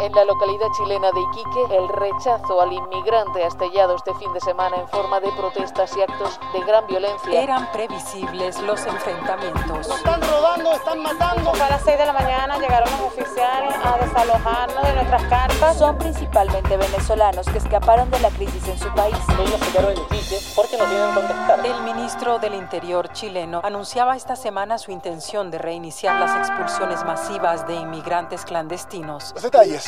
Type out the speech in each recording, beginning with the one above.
En la localidad chilena de Iquique, el rechazo al inmigrante ha estallado este fin de semana en forma de protestas y actos de gran violencia. Eran previsibles los enfrentamientos. Están robando, están matando. A las 6 de la mañana llegaron los oficiales a desalojarnos de nuestras carpas. Son principalmente venezolanos que escaparon de la crisis en su país. Ellos se quedaron en Iquique porque no tienen dónde estar. El ministro del Interior chileno anunciaba esta semana su intención de reiniciar las expulsiones masivas de inmigrantes clandestinos. Los detalles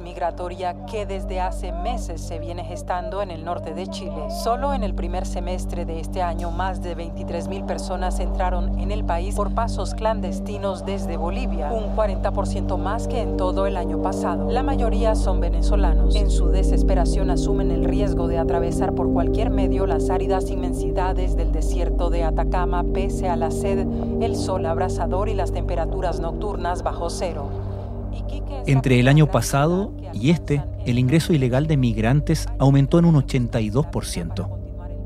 Migratoria que desde hace meses se viene gestando en el norte de Chile. Solo en el primer semestre de este año, más de 23.000 personas entraron en el país por pasos clandestinos desde Bolivia, un 40% más que en todo el año pasado. La mayoría son venezolanos. En su desesperación asumen el riesgo de atravesar por cualquier medio las áridas inmensidades del desierto de Atacama pese a la sed, el sol abrasador y las temperaturas nocturnas bajo cero. Entre el año pasado y este, el ingreso ilegal de migrantes aumentó en un 82%.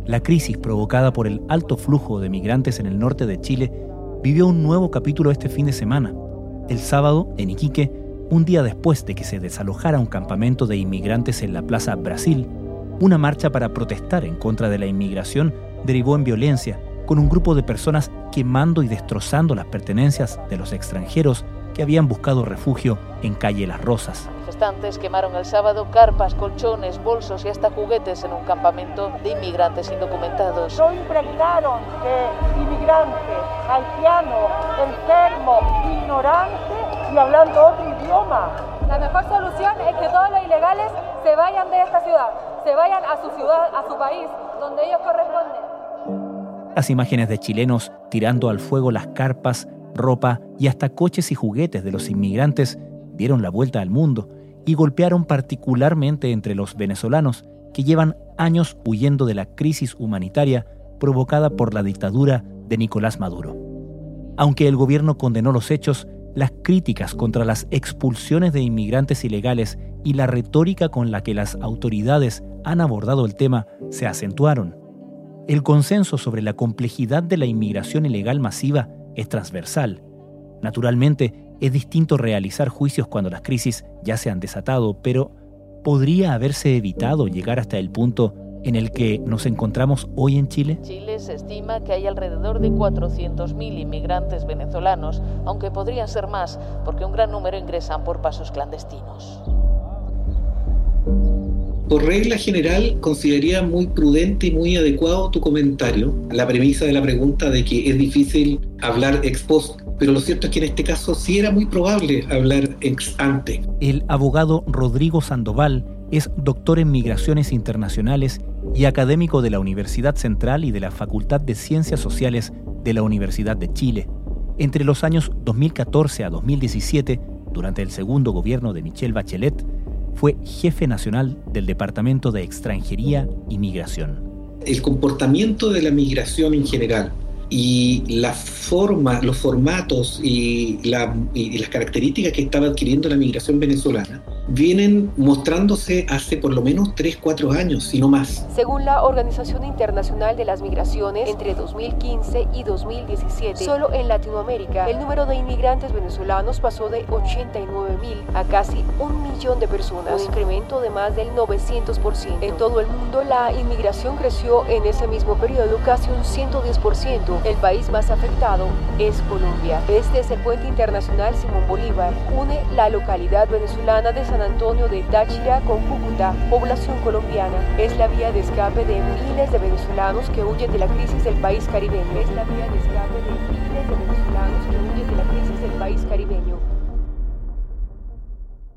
La crisis provocada por el alto flujo de migrantes en el norte de Chile vivió un nuevo capítulo este fin de semana. El sábado, en Iquique, un día después de que se desalojara un campamento de inmigrantes en la Plaza Brasil, una marcha para protestar en contra de la inmigración derivó en violencia, con un grupo de personas quemando y destrozando las pertenencias de los extranjeros que habían buscado refugio en calle Las Rosas. Manifestantes quemaron el sábado carpas, colchones, bolsos y hasta juguetes en un campamento de inmigrantes indocumentados. No impregnaron que inmigrante, haitiano, enfermo, ignorante y hablando otro idioma. La mejor solución es que todos los ilegales se vayan de esta ciudad, se vayan a su ciudad, a su país, donde ellos corresponden. Las imágenes de chilenos tirando al fuego las carpas, ropa y hasta coches y juguetes de los inmigrantes dieron la vuelta al mundo y golpearon particularmente entre los venezolanos que llevan años huyendo de la crisis humanitaria provocada por la dictadura de Nicolás Maduro. Aunque el gobierno condenó los hechos, las críticas contra las expulsiones de inmigrantes ilegales y la retórica con la que las autoridades han abordado el tema se acentuaron. El consenso sobre la complejidad de la inmigración ilegal masiva es transversal. Naturalmente, es distinto realizar juicios cuando las crisis ya se han desatado, pero ¿podría haberse evitado llegar hasta el punto en el que nos encontramos hoy en Chile? Chile se estima que hay alrededor de 400.000 inmigrantes venezolanos, aunque podrían ser más, porque un gran número ingresan por pasos clandestinos por regla general, consideraría muy prudente y muy adecuado tu comentario, la premisa de la pregunta de que es difícil hablar ex post, pero lo cierto es que en este caso sí era muy probable hablar ex ante. El abogado Rodrigo Sandoval es doctor en migraciones internacionales y académico de la Universidad Central y de la Facultad de Ciencias Sociales de la Universidad de Chile. Entre los años 2014 a 2017, durante el segundo gobierno de Michelle Bachelet, fue jefe nacional del Departamento de Extranjería y Migración. El comportamiento de la migración en general y los formatos y, y, las características que estaba adquiriendo la migración venezolana vienen mostrándose hace por lo menos 3, 4 años, si no más. Según la Organización Internacional de las Migraciones, entre 2015 y 2017, solo en Latinoamérica, el número de inmigrantes venezolanos pasó de 89 mil a casi un millón de personas, un incremento de más del 900%. En todo el mundo, la inmigración creció en ese mismo periodo casi un 110%. El país más afectado es Colombia. Este es el puente internacional Simón Bolívar. Une la localidad venezolana de San Antonio de Táchira con Cúcuta, población colombiana. Es la vía de escape de miles de venezolanos que huyen de la crisis del país caribeño. Es la vía de escape de miles de venezolanos que huyen de la crisis del país caribeño.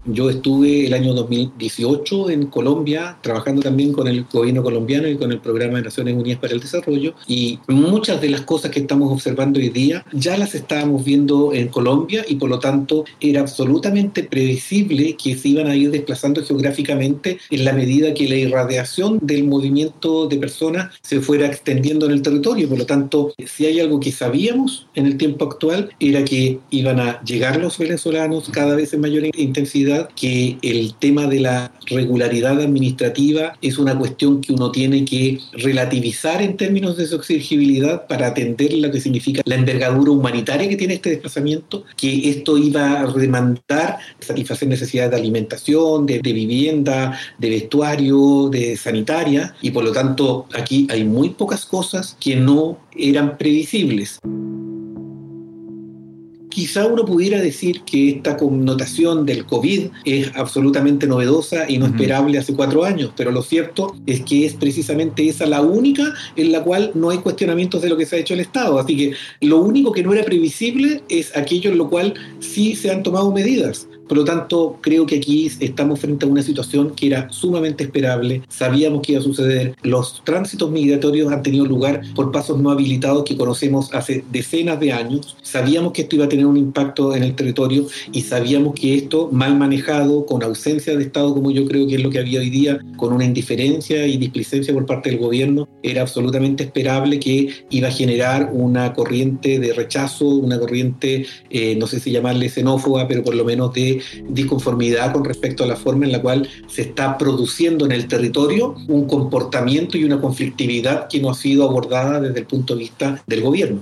Yo estuve el año 2018 en Colombia trabajando también con el gobierno colombiano y con el programa de Naciones Unidas para el Desarrollo y muchas de las cosas que estamos observando hoy día ya las estábamos viendo en Colombia y por lo tanto era absolutamente previsible que se iban a ir desplazando geográficamente en la medida que la irradiación del movimiento de personas se fuera extendiendo en el territorio. Por lo tanto, si hay algo que sabíamos en el tiempo actual era que iban a llegar los venezolanos cada vez en mayor intensidad que el tema de la regularidad administrativa es una cuestión que uno tiene que relativizar en términos de su exigibilidad para atender lo que significa la envergadura humanitaria que tiene este desplazamiento, que esto iba a demandar satisfacer necesidades de alimentación, de, de vivienda, de vestuario, de sanitaria, y por lo tanto aquí hay muy pocas cosas que no eran previsibles. Quizá uno pudiera decir que esta connotación del COVID es absolutamente novedosa y no esperable hace cuatro años, pero lo cierto es que es precisamente esa la única en la cual no hay cuestionamientos de lo que se ha hecho el Estado. Así que lo único que no era previsible es aquello en lo cual sí se han tomado medidas. Por lo tanto, creo que aquí estamos frente a una situación que era sumamente esperable, sabíamos que iba a suceder, los tránsitos migratorios han tenido lugar por pasos no habilitados que conocemos hace decenas de años, sabíamos que esto iba a tener un impacto en el territorio y sabíamos que esto, mal manejado, con ausencia de Estado, como yo creo que es lo que había hoy día, con una indiferencia y displicencia por parte del gobierno, era absolutamente esperable que iba a generar una corriente de rechazo, una corriente, eh, no sé si llamarle xenófoba, pero por lo menos de disconformidad con respecto a la forma en la cual se está produciendo en el territorio un comportamiento y una conflictividad que no ha sido abordada desde el punto de vista del gobierno.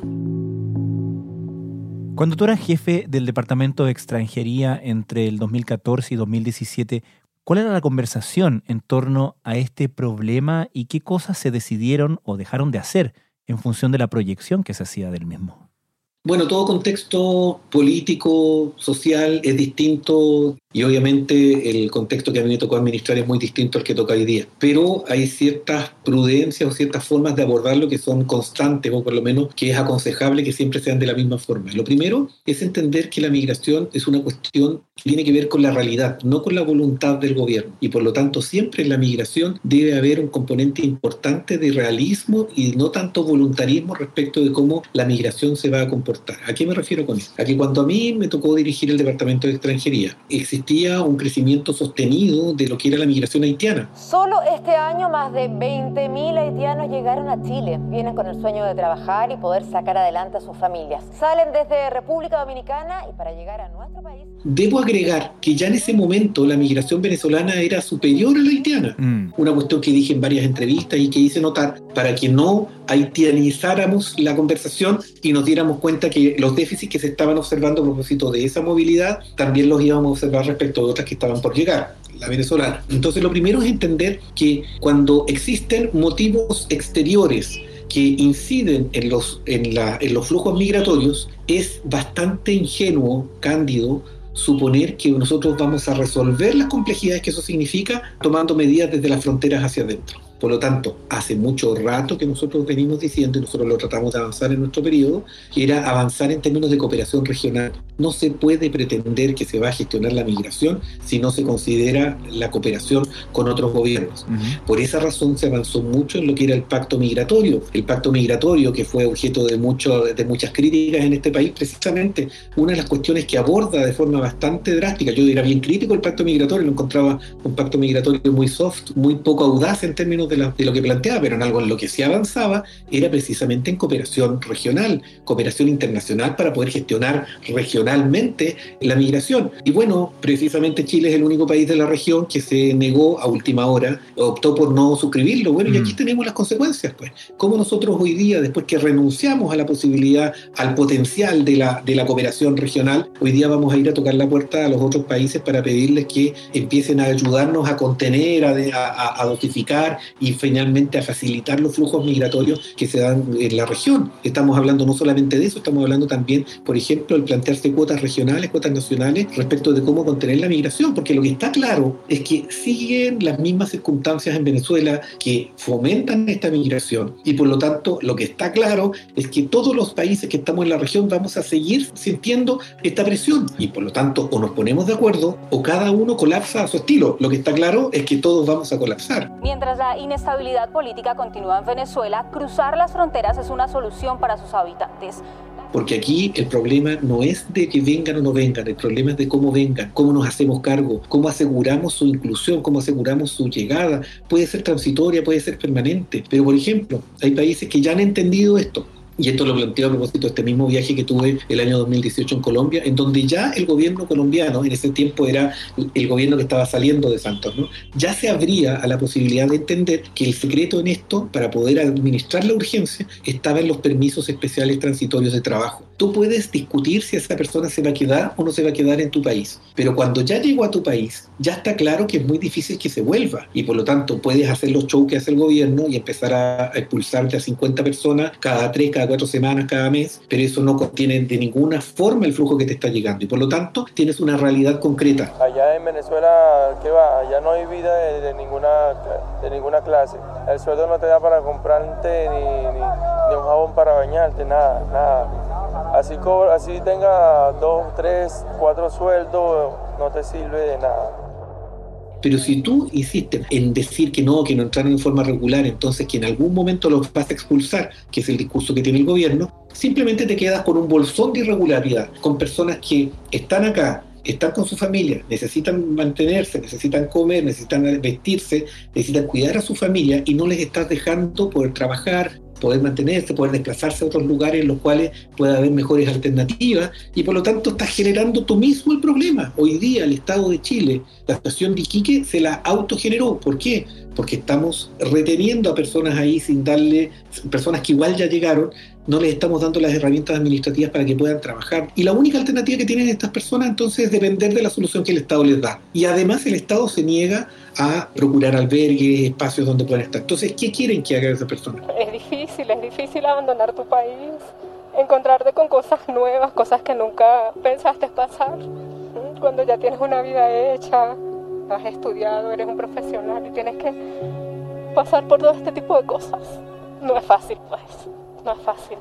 Cuando tú eras jefe del Departamento de Extranjería entre el 2014 y 2017, ¿cuál era la conversación en torno a este problema y qué cosas se decidieron o dejaron de hacer en función de la proyección que se hacía del mismo? Bueno, todo contexto político, social es distinto y obviamente el contexto que a mí me tocó administrar es muy distinto al que toca hoy día. Pero hay ciertas prudencias o ciertas formas de abordarlo que son constantes, o por lo menos que es aconsejable que siempre sean de la misma forma. Lo primero es entender que la migración es una cuestión que tiene que ver con la realidad, no con la voluntad del gobierno. Y por lo tanto, siempre en la migración debe haber un componente importante de realismo y no tanto voluntarismo respecto de cómo la migración se va a comportar. ¿A qué me refiero con eso? A que cuando a mí me tocó dirigir el Departamento de Extranjería, existía un crecimiento sostenido de lo que era la migración haitiana. Solo este año más de 20.000 haitianos llegaron a Chile. Vienen con el sueño de trabajar y poder sacar adelante a sus familias. Salen desde República Dominicana y para llegar a nuestro país... Debo agregar que ya en ese momento la migración venezolana era superior a la haitiana. Mm. Una cuestión que dije en varias entrevistas y que hice notar para que no haitianizáramos la conversación y nos diéramos cuenta que los déficits que se estaban observando a propósito de esa movilidad también los íbamos a observar respecto de otras que estaban por llegar la venezolana. Entonces lo primero es entender que cuando existen motivos exteriores que inciden en los, en, la, en los flujos migratorios, es bastante ingenuo, cándido, suponer que nosotros vamos a resolver las complejidades que eso significa tomando medidas desde las fronteras hacia adentro. Por lo tanto, hace mucho rato que nosotros venimos diciendo, y nosotros lo tratamos de avanzar en nuestro periodo, que era avanzar en términos de cooperación regional. No se puede pretender que se va a gestionar la migración si no se considera la cooperación con otros gobiernos. Por esa razón se avanzó mucho en lo que era el pacto migratorio. El pacto migratorio, que fue objeto de, mucho, de muchas críticas en este país, precisamente una de las cuestiones que aborda de forma bastante drástica. Yo era bien crítico el pacto migratorio, lo encontraba un pacto migratorio muy soft, muy poco audaz en términos de, lo que planteaba, pero en algo en lo que se avanzaba era precisamente en cooperación regional, cooperación internacional para poder gestionar regionalmente la migración. Y bueno, precisamente Chile es el único país de la región que se negó a última hora, optó por no suscribirlo. Bueno, y aquí mm. tenemos las consecuencias, pues. Cómo nosotros hoy día, después que renunciamos a la posibilidad, al potencial de la, de la cooperación regional, hoy día vamos a ir a tocar la puerta a los otros países para pedirles que empiecen a ayudarnos a contener, a, a, a dosificar y finalmente a facilitar los flujos migratorios que se dan en la región. Estamos hablando no solamente de eso, estamos hablando también, por ejemplo, el plantearse cuotas regionales, cuotas nacionales respecto de cómo contener la migración, porque lo que está claro es que siguen las mismas circunstancias en Venezuela que fomentan esta migración y por lo tanto lo que está claro es que todos los países que estamos en la región vamos a seguir sintiendo esta presión y por lo tanto o nos ponemos de acuerdo o cada uno colapsa a su estilo. Lo que está claro es que todos vamos a colapsar. Mientras la inestabilidad política continúa en Venezuela, cruzar las fronteras es una solución para sus habitantes. Porque aquí el problema no es de que vengan o no vengan, el problema es de cómo vengan, cómo nos hacemos cargo, cómo aseguramos su inclusión, cómo aseguramos su llegada. Puede ser transitoria, puede ser permanente, pero por ejemplo, hay países que ya han entendido esto y esto lo planteo a propósito de este mismo viaje que tuve el año 2018 en Colombia, en donde ya el gobierno colombiano, en ese tiempo era el gobierno que estaba saliendo de Santos, ¿no? ya se abría a la posibilidad de entender que el secreto en esto, para poder administrar la urgencia, estaba en los permisos especiales transitorios de trabajo. Tú puedes discutir si esa persona se va a quedar o no se va a quedar en tu país, pero cuando ya llegó a tu país, ya está claro que es muy difícil que se vuelva y por lo tanto puedes hacer los shows que hace el gobierno y empezar a expulsarte a 50 personas cada 3, cada cuatro semanas, cada mes, pero eso no contiene de ninguna forma el flujo que te está llegando y por lo tanto tienes una realidad concreta. Allá en Venezuela, ¿qué va? Allá no hay vida de, ninguna, de ninguna clase. El sueldo no te da para comprarte ni, un jabón para bañarte, nada, nada. Así, así tenga dos, tres, cuatro sueldos, no te sirve de nada. Pero si tú insistes en decir que no, que no entraron en forma regular, entonces que en algún momento los vas a expulsar, que es el discurso que tiene el gobierno, simplemente te quedas con un bolsón de irregularidad, con personas que están acá, están con su familia, necesitan mantenerse, necesitan comer, necesitan vestirse, necesitan cuidar a su familia y no les estás dejando poder trabajar, poder mantenerse, poder desplazarse a otros lugares en los cuales pueda haber mejores alternativas y por lo tanto estás generando tú mismo el problema. Hoy día el Estado de Chile, la situación de Iquique se la autogeneró. ¿Por qué? Porque estamos reteniendo a personas ahí sin darle, personas que igual ya llegaron, no les estamos dando las herramientas administrativas para que puedan trabajar. Y la única alternativa que tienen estas personas entonces es depender de la solución que el Estado les da. Y además el Estado se niega a procurar albergues, espacios donde puedan estar. Entonces, ¿qué quieren que haga esa persona? Es difícil, difícil abandonar tu país, encontrarte con cosas nuevas, cosas que nunca pensaste pasar. Cuando ya tienes una vida hecha, has estudiado, eres un profesional y tienes que pasar por todo este tipo de cosas. No es fácil, pues, no es fácil.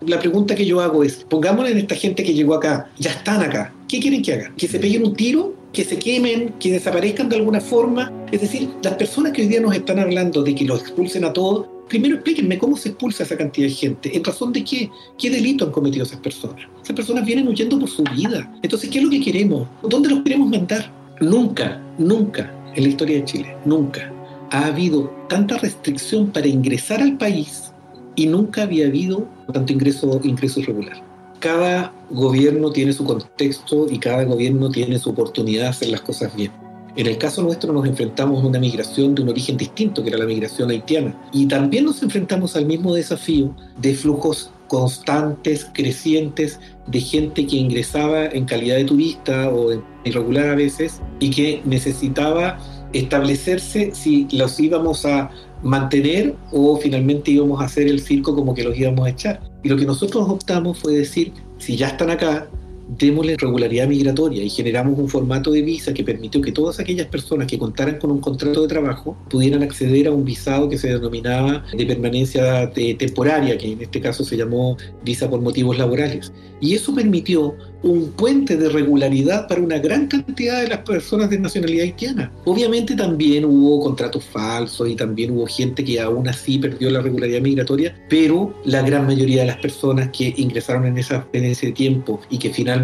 La pregunta que yo hago es, pongámosle en esta gente que llegó acá, ya están acá, ¿qué quieren que hagan? ¿Que se peguen un tiro? ¿Que se quemen? ¿Que desaparezcan de alguna forma? Es decir, las personas que hoy día nos están hablando de que los expulsen a todos, primero explíquenme cómo se expulsa esa cantidad de gente, en razón de qué, qué delito han cometido esas personas. Esas personas vienen huyendo por su vida. Entonces, ¿qué es lo que queremos? ¿Dónde los queremos mandar? Nunca, nunca en la historia de Chile, nunca ha habido tanta restricción para ingresar al país y nunca había habido tanto ingreso, ingreso irregular. Cada gobierno tiene su contexto y cada gobierno tiene su oportunidad de hacer las cosas bien. En el caso nuestro nos enfrentamos a una migración de un origen distinto, que era la migración haitiana. Y también nos enfrentamos al mismo desafío de flujos constantes, crecientes, de gente que ingresaba en calidad de turista o irregular a veces y que necesitaba establecerse si los íbamos a mantener o finalmente íbamos a hacer el circo como que los íbamos a echar. Y lo que nosotros optamos fue decir, si ya están acá, démosle regularidad migratoria y generamos un formato de visa que permitió que todas aquellas personas que contaran con un contrato de trabajo pudieran acceder a un visado que se denominaba de permanencia temporaria, que en este caso se llamó visa por motivos laborales. Y eso permitió un puente de regularidad para una gran cantidad de las personas de nacionalidad haitiana. Obviamente también hubo contratos falsos y también hubo gente que aún así perdió la regularidad migratoria, pero la gran mayoría de las personas que ingresaron en, esa, en ese tiempo y que finalmente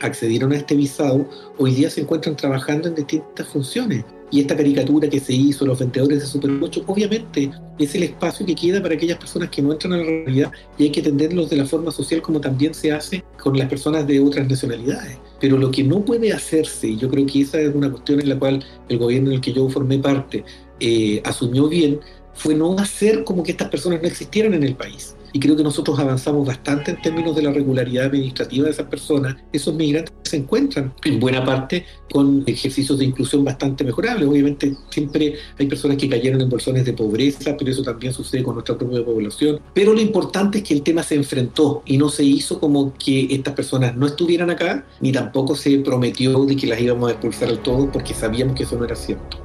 accedieron a este visado, hoy día se encuentran trabajando en distintas funciones. Y esta caricatura que se hizo, los vendedores de Super 8, obviamente es el espacio que queda para aquellas personas que no entran a la realidad y hay que atenderlos de la forma social como también se hace con las personas de otras nacionalidades. Pero lo que no puede hacerse, y yo creo que esa es una cuestión en la cual el gobierno en el que yo formé parte eh, asumió bien, fue no hacer como que estas personas no existieran en el país y creo que nosotros avanzamos bastante en términos de la regularidad administrativa de esas personas. Esos migrantes se encuentran en buena parte con ejercicios de inclusión bastante mejorables. Obviamente siempre hay personas que cayeron en bolsones de pobreza, pero eso también sucede con nuestra propia población. Pero lo importante es que el tema se enfrentó y no se hizo como que estas personas no estuvieran acá, ni tampoco se prometió de que las íbamos a expulsar al todo porque sabíamos que eso no era cierto.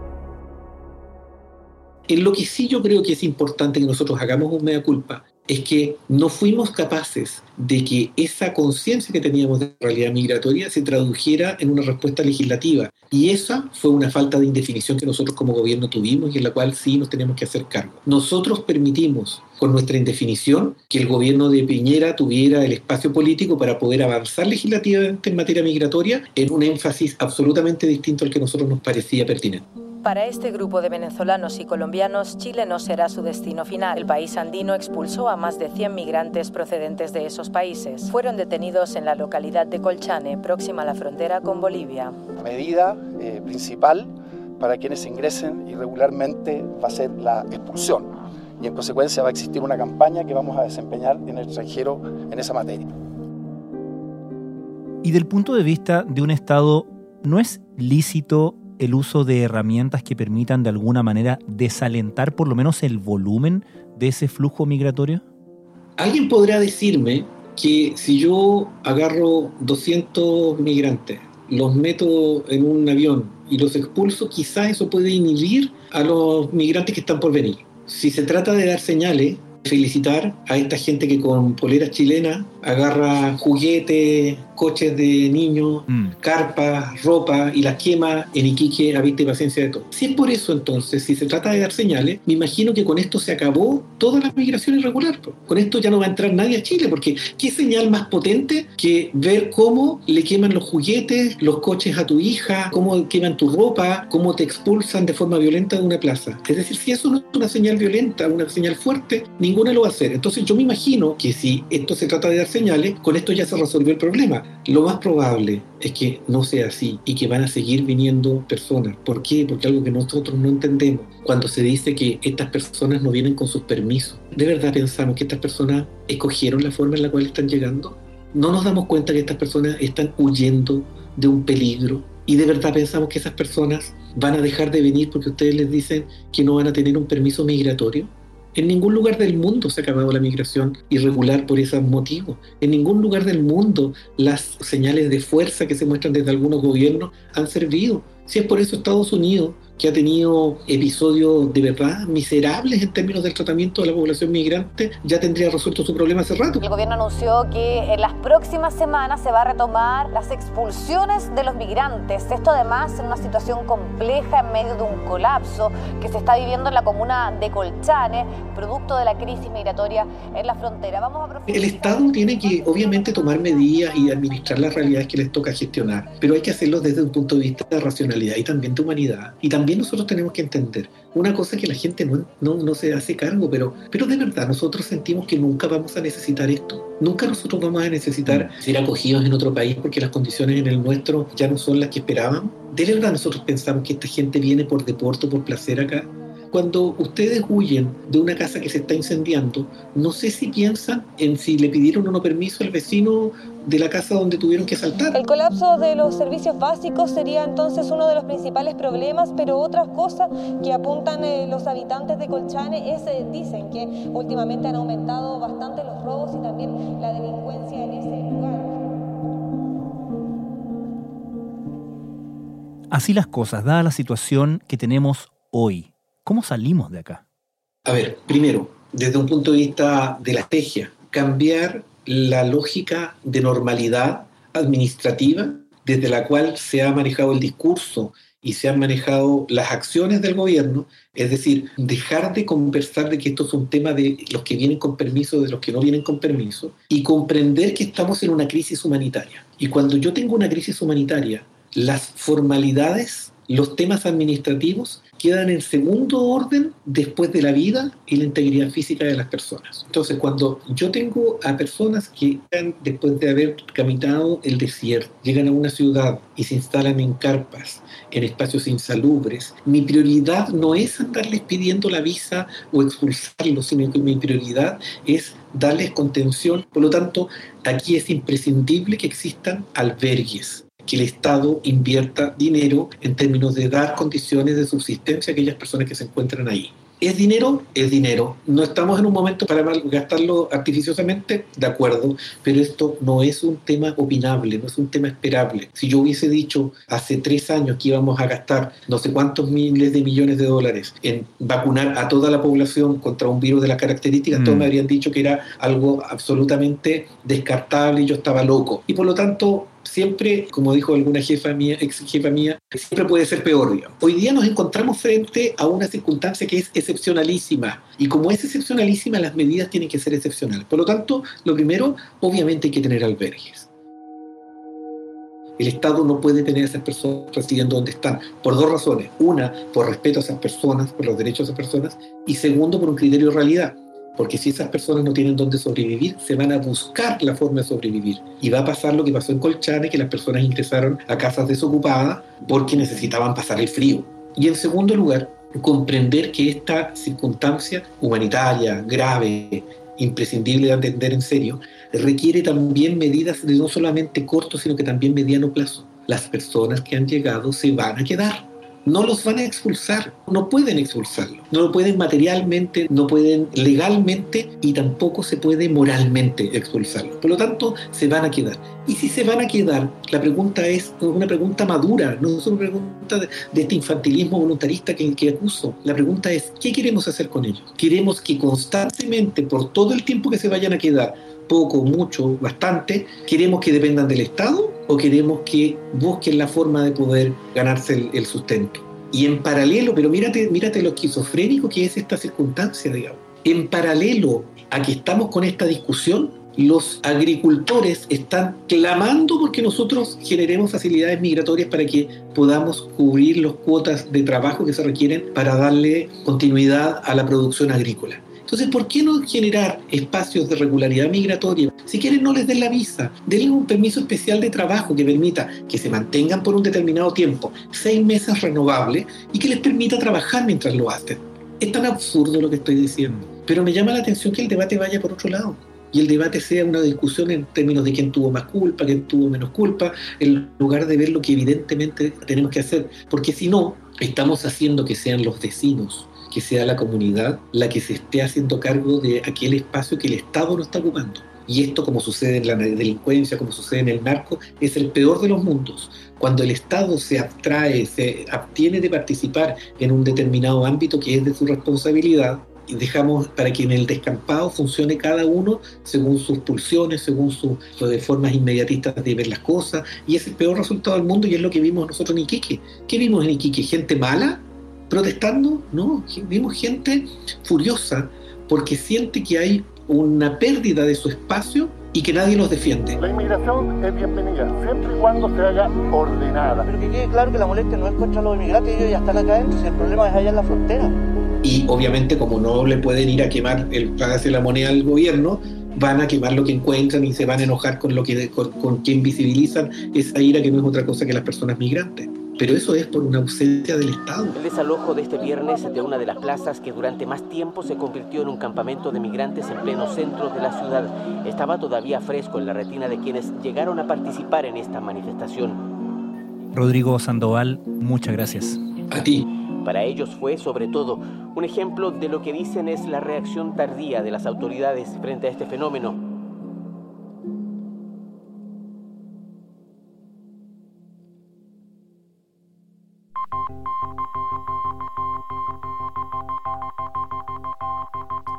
En lo que sí yo creo que es importante que nosotros hagamos un mea culpa es que no fuimos capaces de que esa conciencia que teníamos de la realidad migratoria se tradujera en una respuesta legislativa. Y esa fue una falta de indefinición que nosotros como gobierno tuvimos y en la cual sí nos tenemos que hacer cargo. Nosotros permitimos con nuestra indefinición que el gobierno de Piñera tuviera el espacio político para poder avanzar legislativamente en materia migratoria en un énfasis absolutamente distinto al que nosotros nos parecía pertinente. Para este grupo de venezolanos y colombianos, Chile no será su destino final. El país andino expulsó a más de 100 migrantes procedentes de esos países. Fueron detenidos en la localidad de Colchane, próxima a la frontera con Bolivia. La medida eh, principal para quienes ingresen irregularmente va a ser la expulsión y en consecuencia va a existir una campaña que vamos a desempeñar en el extranjero en esa materia. Y del punto de vista de un Estado, ¿no es lícito el uso de herramientas que permitan de alguna manera desalentar por lo menos el volumen de ese flujo migratorio? Alguien podrá decirme que si yo agarro 200 migrantes, los meto en un avión y los expulso, quizás eso puede inhibir a los migrantes que están por venir. Si se trata de dar señales, felicitar a esta gente que con poleras chilenas agarra juguetes, coches de niños, mm. carpas, ropa y las quema en Iquique a vista y paciencia de todo. Si es por eso entonces, si se trata de dar señales, me imagino que con esto se acabó toda la migración irregular. Con esto ya no va a entrar nadie a Chile, porque ¿qué señal más potente que ver cómo le queman los juguetes, los coches a tu hija, cómo queman tu ropa, cómo te expulsan de forma violenta de una plaza? Es decir, si eso no es una señal violenta, una señal fuerte, ninguna lo va a hacer. Entonces yo me imagino que si esto se trata de dar señales, con esto ya se resolvió el problema. Lo más probable es que no sea así y que van a seguir viniendo personas. ¿Por qué? Porque algo que nosotros no entendemos. Cuando se dice que estas personas no vienen con sus permisos, ¿de verdad pensamos que estas personas escogieron la forma en la cual están llegando? ¿No nos damos cuenta que estas personas están huyendo de un peligro? ¿Y de verdad pensamos que esas personas van a dejar de venir porque ustedes les dicen que no van a tener un permiso migratorio? En ningún lugar del mundo se ha acabado la migración irregular por ese motivo. En ningún lugar del mundo las señales de fuerza que se muestran desde algunos gobiernos han servido. Si es por eso Estados Unidos que ha tenido episodios de verdad miserables en términos del tratamiento de la población migrante, ya tendría resuelto su problema hace rato. El gobierno anunció que en las próximas semanas se va a retomar las expulsiones de los migrantes. Esto además en una situación compleja en medio de un colapso que se está viviendo en la comuna de Colchane, producto de la crisis migratoria en la frontera. Vamos a El Estado tiene que obviamente tomar medidas y administrar las realidades que les toca gestionar, pero hay que hacerlo desde un punto de vista de racionalidad y también de humanidad y también también nosotros tenemos que entender una cosa que la gente no, no, no, se hace cargo, pero, pero de verdad nosotros sentimos que nunca vamos a necesitar esto. Nunca nosotros vamos a necesitar ser acogidos en otro país porque las condiciones en el nuestro ya no son las que esperaban. De verdad nosotros pensamos que esta gente viene por deporte, por placer acá cuando ustedes huyen de una casa que se está incendiando, no sé si piensan en si le pidieron o no permiso al vecino de la casa donde tuvieron que saltar. El colapso de los servicios básicos sería entonces uno de los principales problemas, pero otra cosa que apuntan eh, los habitantes de Colchane es, eh, dicen que últimamente han aumentado bastante los robos y también la delincuencia en ese lugar. Así las cosas, dada la situación que tenemos hoy, ¿Cómo salimos de acá? A ver, primero, desde un punto de vista de la estrategia, cambiar la lógica de normalidad administrativa desde la cual se ha manejado el discurso y se han manejado las acciones del gobierno, es decir, dejar de conversar de que esto es un tema de los que vienen con permiso, de los que no vienen con permiso, y comprender que estamos en una crisis humanitaria. Y cuando yo tengo una crisis humanitaria, las formalidades los temas administrativos quedan en segundo orden después de la vida y la integridad física de las personas. Entonces, cuando yo tengo a personas que después de haber caminado el desierto, llegan a una ciudad y se instalan en carpas, en espacios insalubres, mi prioridad no es andarles pidiendo la visa o expulsarlos, sino que mi prioridad es darles contención. Por lo tanto, aquí es imprescindible que existan albergues que el Estado invierta dinero en términos de dar condiciones de subsistencia a aquellas personas que se encuentran ahí. ¿Es dinero? Es dinero. No estamos en un momento para gastarlo artificiosamente, de acuerdo, pero esto no es un tema opinable, no es un tema esperable. Si yo hubiese dicho hace tres años que íbamos a gastar no sé cuántos miles de millones de dólares en vacunar a toda la población contra un virus de las características, todos mm. me habrían dicho que era algo absolutamente descartable y yo estaba loco. Y por lo tanto, siempre, como dijo alguna jefa mía, ex jefa mía, siempre puede ser peor. Hoy día nos encontramos frente a una circunstancia que es excepcionalísima y como es excepcionalísima, las medidas tienen que ser excepcionales. Por lo tanto, lo primero, obviamente hay que tener albergues. El Estado no puede tener a esas personas residiendo donde están, por dos razones. Una, por respeto a esas personas, por los derechos de esas personas, y segundo, por un criterio de realidad. Porque si esas personas no tienen dónde sobrevivir, se van a buscar la forma de sobrevivir. Y va a pasar lo que pasó en Colchane, que las personas ingresaron a casas desocupadas porque necesitaban pasar el frío. Y en segundo lugar, comprender que esta circunstancia humanitaria, grave, imprescindible de entender en serio, requiere también medidas de no solamente corto, sino que también mediano plazo. Las personas que han llegado se van a quedar no los van a expulsar, no pueden expulsarlo, no lo pueden materialmente, no pueden legalmente y tampoco se puede moralmente expulsarlo. Por lo tanto, se van a quedar. Y si se van a quedar, la pregunta es una pregunta madura, no es una pregunta de, este infantilismo voluntarista que, que acuso. La pregunta es, ¿qué queremos hacer con ellos? ¿Queremos que constantemente, por todo el tiempo que se vayan a quedar, poco, mucho, bastante, queremos que dependan del Estado o queremos que busquen la forma de poder ganarse el, sustento. Y en paralelo, pero mírate, mírate lo esquizofrénico que es esta circunstancia, digamos. En paralelo a que estamos con esta discusión, los agricultores están clamando porque nosotros generemos facilidades migratorias para que podamos cubrir las cuotas de trabajo que se requieren para darle continuidad a la producción agrícola. Entonces, ¿por qué no generar espacios de regularidad migratoria? Si quieren, no les den la visa, denles un permiso especial de trabajo que permita que se mantengan por un determinado tiempo, seis meses renovables, y que les permita trabajar mientras lo hacen. Es tan absurdo lo que estoy diciendo, pero me llama la atención que el debate vaya por otro lado y el debate sea una discusión en términos de quién tuvo más culpa, quién tuvo menos culpa, en lugar de ver lo que evidentemente tenemos que hacer, porque si no, estamos haciendo que sean los vecinos que sea la comunidad la que se esté haciendo cargo de aquel espacio que el Estado no está ocupando. Y esto, como sucede en la delincuencia, como sucede en el narco, es el peor de los mundos. Cuando el Estado se abstrae, se abstiene de participar en un determinado ámbito que es de su responsabilidad, y dejamos para que en el descampado funcione cada uno según sus pulsiones, según sus formas inmediatistas de ver las cosas, y es el peor resultado del mundo y es lo que vimos nosotros en Iquique. ¿Qué vimos en Iquique? ¿Gente mala? Protestando, no, vimos gente furiosa porque siente que hay una pérdida de su espacio y que nadie los defiende. La inmigración es bienvenida, siempre y cuando se haga ordenada. Pero que quede claro que la molestia no es contra los inmigrantes, ellos ya están acá adentro, si el problema es allá en la frontera. Y obviamente como no le pueden ir a quemar el pagarse la moneda al gobierno, van a quemar lo que encuentran y se van a enojar con lo que con, con quien visibilizan esa ira que no es otra cosa que las personas migrantes pero eso es por una ausencia del Estado. El desalojo de este viernes de una de las plazas que durante más tiempo se convirtió en un campamento de migrantes en pleno centro de la ciudad estaba todavía fresco en la retina de quienes llegaron a participar en esta manifestación. Rodrigo Sandoval, muchas gracias. A ti. Para ellos fue, sobre todo, un ejemplo de lo que dicen es la reacción tardía de las autoridades frente a este fenómeno